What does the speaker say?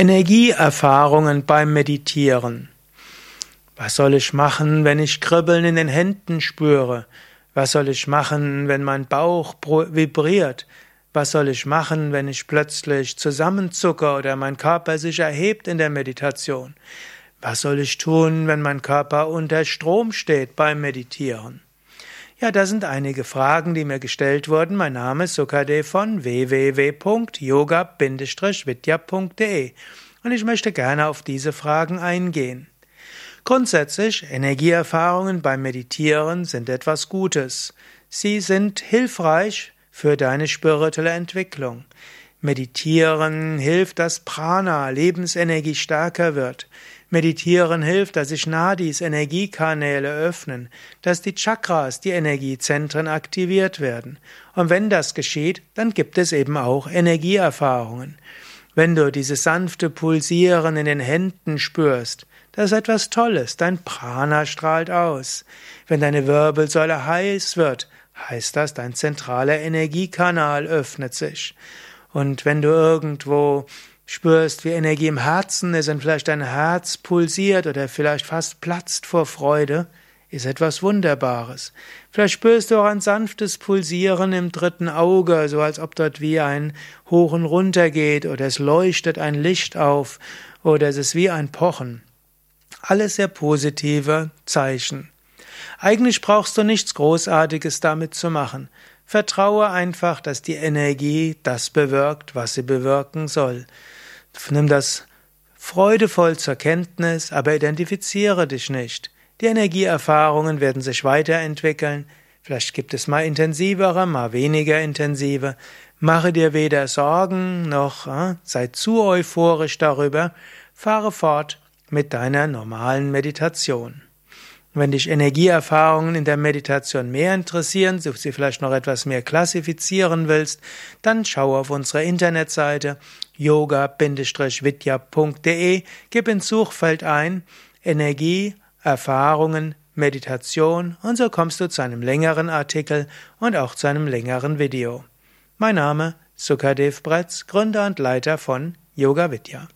Energieerfahrungen beim Meditieren. Was soll ich machen, wenn ich Kribbeln in den Händen spüre? Was soll ich machen, wenn mein Bauch vibriert? Was soll ich machen, wenn ich plötzlich zusammenzucke oder mein Körper sich erhebt in der Meditation? Was soll ich tun, wenn mein Körper unter Strom steht beim Meditieren? Ja, das sind einige Fragen, die mir gestellt wurden. Mein Name ist Sukade von www.yoga-vidya.de und ich möchte gerne auf diese Fragen eingehen. Grundsätzlich, Energieerfahrungen beim Meditieren sind etwas Gutes. Sie sind hilfreich für deine spirituelle Entwicklung. Meditieren hilft, dass Prana, Lebensenergie stärker wird. Meditieren hilft, dass sich Nadis, Energiekanäle öffnen, dass die Chakras, die Energiezentren aktiviert werden. Und wenn das geschieht, dann gibt es eben auch Energieerfahrungen. Wenn du dieses sanfte Pulsieren in den Händen spürst, das ist etwas Tolles, dein Prana strahlt aus. Wenn deine Wirbelsäule heiß wird, heißt das, dein zentraler Energiekanal öffnet sich. Und wenn du irgendwo spürst, wie Energie im Herzen ist und vielleicht dein Herz pulsiert oder vielleicht fast platzt vor Freude, ist etwas Wunderbares. Vielleicht spürst du auch ein sanftes Pulsieren im dritten Auge, so als ob dort wie ein Hoch und Runter geht oder es leuchtet ein Licht auf oder es ist wie ein Pochen. Alles sehr positive Zeichen. Eigentlich brauchst du nichts Großartiges damit zu machen. Vertraue einfach, dass die Energie das bewirkt, was sie bewirken soll. Nimm das freudevoll zur Kenntnis, aber identifiziere dich nicht. Die Energieerfahrungen werden sich weiterentwickeln. Vielleicht gibt es mal intensivere, mal weniger intensive. Mache dir weder Sorgen noch äh, sei zu euphorisch darüber. Fahre fort mit deiner normalen Meditation. Wenn dich Energieerfahrungen in der Meditation mehr interessieren, du sie vielleicht noch etwas mehr klassifizieren willst, dann schau auf unsere Internetseite yoga-vidya.de, gib ins Suchfeld ein Energie, Erfahrungen, Meditation und so kommst du zu einem längeren Artikel und auch zu einem längeren Video. Mein Name Sukadev Bretz, Gründer und Leiter von Yoga Vidya.